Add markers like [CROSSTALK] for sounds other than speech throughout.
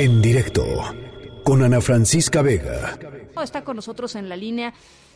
En directo con Ana Francisca Vega. Está con nosotros en la línea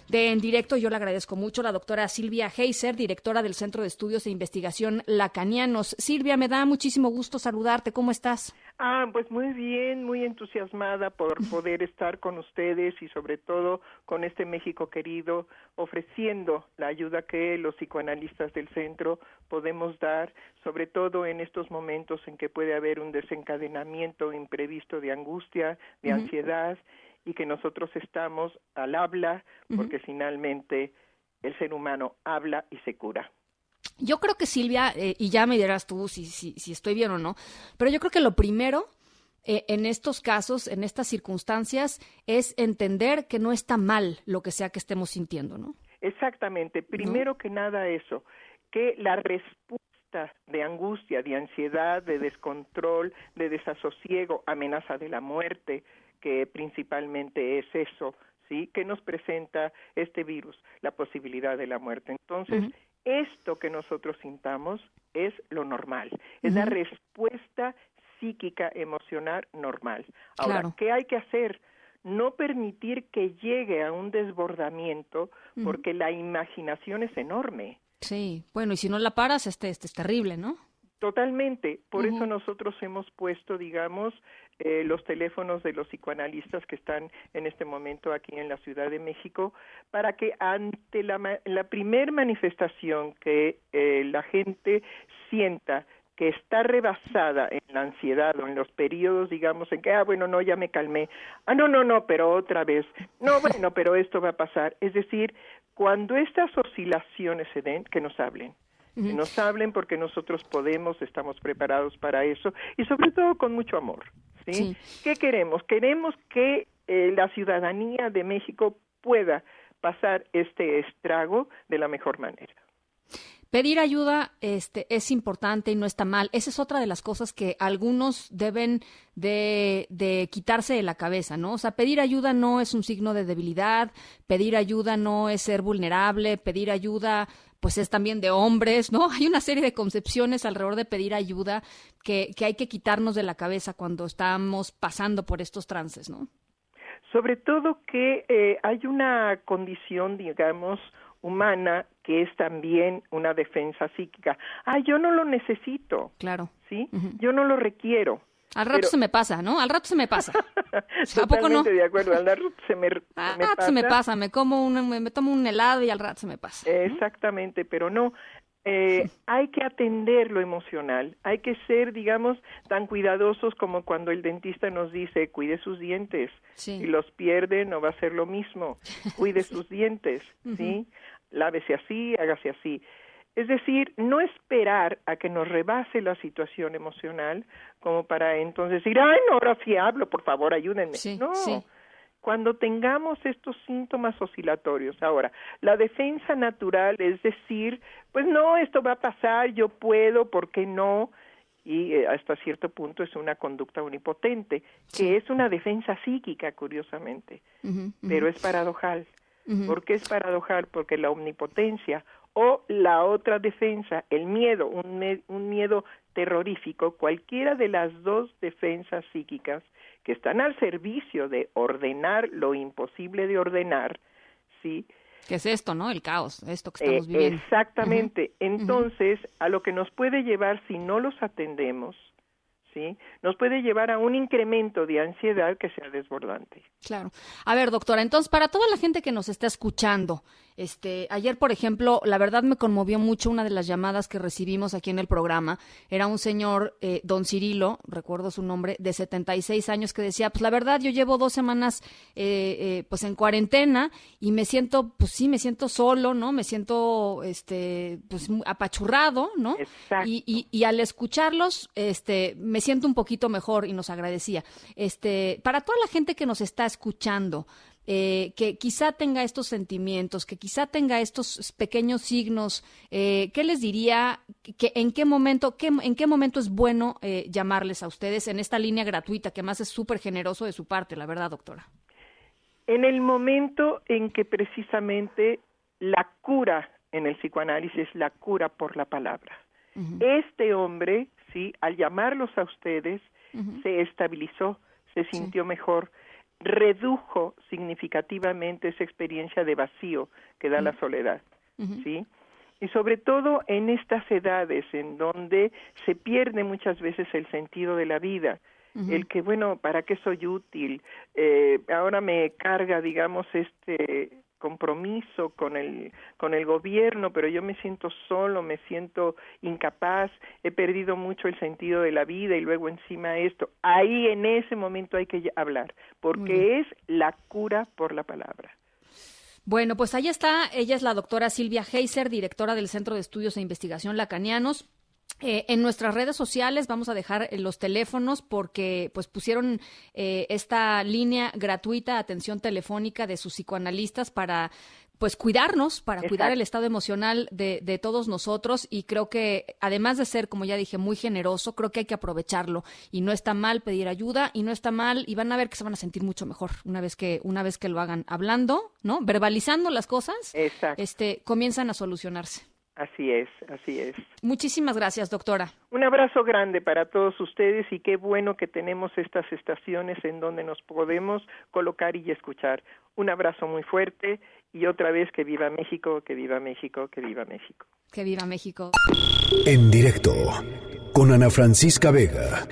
de En Directo. Yo le agradezco mucho la doctora Silvia Heiser, directora del Centro de Estudios de Investigación Lacanianos. Silvia, me da muchísimo gusto saludarte. ¿Cómo estás? Ah, pues muy bien, muy entusiasmada por poder estar con ustedes y sobre todo con este México querido, ofreciendo la ayuda que los psicoanalistas del centro podemos dar, sobre todo en estos momentos en que puede haber un desencadenamiento imprevisto de angustia, de ansiedad y que nosotros estamos al habla porque finalmente el ser humano habla y se cura. Yo creo que Silvia, eh, y ya me dirás tú si, si, si, estoy bien o no, pero yo creo que lo primero eh, en estos casos, en estas circunstancias, es entender que no está mal lo que sea que estemos sintiendo, ¿no? Exactamente. Primero que nada eso, que la respuesta de angustia, de ansiedad, de descontrol, de desasosiego, amenaza de la muerte, que principalmente es eso, ¿sí? Que nos presenta este virus, la posibilidad de la muerte. Entonces, esto que nosotros sintamos es lo normal, es la respuesta psíquica emocional normal. Ahora, ¿qué hay que hacer? No permitir que llegue a un desbordamiento porque la imaginación es enorme. Sí, bueno, y si no la paras, este, este es terrible, ¿no? Totalmente. Por eso nosotros hemos puesto, digamos, eh, los teléfonos de los psicoanalistas que están en este momento aquí en la Ciudad de México, para que ante la, la primer manifestación que eh, la gente sienta que está rebasada en la ansiedad o en los periodos, digamos, en que, ah, bueno, no, ya me calmé, ah, no, no, no, pero otra vez, no, bueno, pero esto va a pasar. Es decir, cuando estas oscilaciones se den, que nos hablen que nos hablen porque nosotros podemos, estamos preparados para eso y sobre todo con mucho amor. ¿Sí? ¿Qué queremos? Queremos que eh, la ciudadanía de México pueda pasar este estrago de la mejor manera. Pedir ayuda este, es importante y no está mal. Esa es otra de las cosas que algunos deben de, de, quitarse de la cabeza, ¿no? O sea, pedir ayuda no es un signo de debilidad, pedir ayuda no es ser vulnerable, pedir ayuda pues es también de hombres, ¿no? [LAUGHS] Hay una serie de concepciones alrededor de pedir ayuda que, que hay que quitarnos de la cabeza cuando estamos pasando por estos trances, ¿no? Sobre todo que eh, hay una condición, digamos, humana que es también una defensa psíquica. Ah, yo no lo necesito. Claro. ¿Sí? Yo no lo requiero. Al rato se me pasa, ¿no? Al rato se me pasa. [LAUGHS] ¿A poco no? de acuerdo, al rato se me, [LAUGHS] al rato se me pasa, me como un, me, tomo un helado y al rato se me pasa. Exactamente, pero no, eh, [LAUGHS] hay que atender lo emocional, hay que ser, digamos, tan cuidadosos como cuando el dentista nos dice, cuide sus dientes, si los pierde no va a ser lo mismo, cuide sus dientes, ¿sí? Lávese así, hágase así. Es decir, no esperar a que nos rebase la situación emocional como para entonces decir, ay, no, ahora sí hablo, por favor, ayúdenme. no, cuando tengamos estos síntomas oscilatorios. Ahora, la defensa natural es decir, pues no, esto va a pasar, yo puedo, ¿por qué no? Y eh, hasta cierto punto es una conducta omnipotente, que es una defensa psíquica, curiosamente, pero es paradojal. ¿Por qué es paradojal? Porque la omnipotencia o la otra defensa, el miedo, un, un miedo terrorífico, cualquiera de las dos defensas psíquicas que están al servicio de ordenar lo imposible de ordenar, ¿sí? ¿Qué es esto, no? El caos, esto que estamos eh, viviendo. Exactamente. Entonces, a lo que nos puede llevar si no los atendemos ¿sí? Nos puede llevar a un incremento de ansiedad que sea desbordante. Claro. A ver, doctora, entonces, para toda la gente que nos está escuchando, este, ayer, por ejemplo, la verdad me conmovió mucho una de las llamadas que recibimos aquí en el programa. Era un señor, eh, don Cirilo, recuerdo su nombre, de 76 años, que decía, pues la verdad, yo llevo dos semanas, eh, eh, pues en cuarentena y me siento, pues sí, me siento solo, ¿no? Me siento, este, pues apachurrado, ¿no? Exacto. Y, y, y al escucharlos, este, me siento un poquito mejor y nos agradecía. Este, para toda la gente que nos está escuchando, eh, que quizá tenga estos sentimientos, que quizá tenga estos pequeños signos, eh, ¿qué les diría? Que, ¿En qué momento, qué, en qué momento es bueno eh, llamarles a ustedes en esta línea gratuita, que más es súper generoso de su parte, la verdad, doctora? En el momento en que precisamente la cura en el psicoanálisis es la cura por la palabra. Este hombre ¿sí? Al llamarlos a ustedes, se estabilizó, se sintió mejor, redujo significativamente esa experiencia de vacío que da la soledad, ¿sí? Y sobre todo en estas edades en donde se pierde muchas veces el sentido de la vida, el que, bueno, ¿para qué soy útil? Eh, ahora me carga, digamos, este compromiso con el con el gobierno, pero yo me siento solo, me siento incapaz, he perdido mucho el sentido de la vida y luego encima esto. Ahí en ese momento hay que hablar, porque es la cura por la palabra. Bueno, pues ahí está. Ella es la doctora Silvia Heiser, directora del Centro de Estudios e Investigación Lacanianos. Eh, en nuestras redes sociales vamos a dejar eh, los teléfonos porque pues pusieron eh, esta línea gratuita atención telefónica de sus psicoanalistas para pues cuidarnos, para cuidar el estado emocional de, de, todos nosotros y creo que además de ser, como ya dije, muy generoso, creo que hay que aprovecharlo y no está mal pedir ayuda y no está mal y van a ver que se van a sentir mucho mejor una vez que una vez que lo hagan hablando, ¿no? Verbalizando las cosas, este comienzan a solucionarse. Así es, así es. Muchísimas gracias, doctora. Un abrazo grande para todos ustedes y qué bueno que tenemos estas estaciones en donde nos podemos colocar y escuchar. Un abrazo muy fuerte y otra vez que viva México, que viva México, que viva México. Que viva México. En directo con Ana Francisca Vega.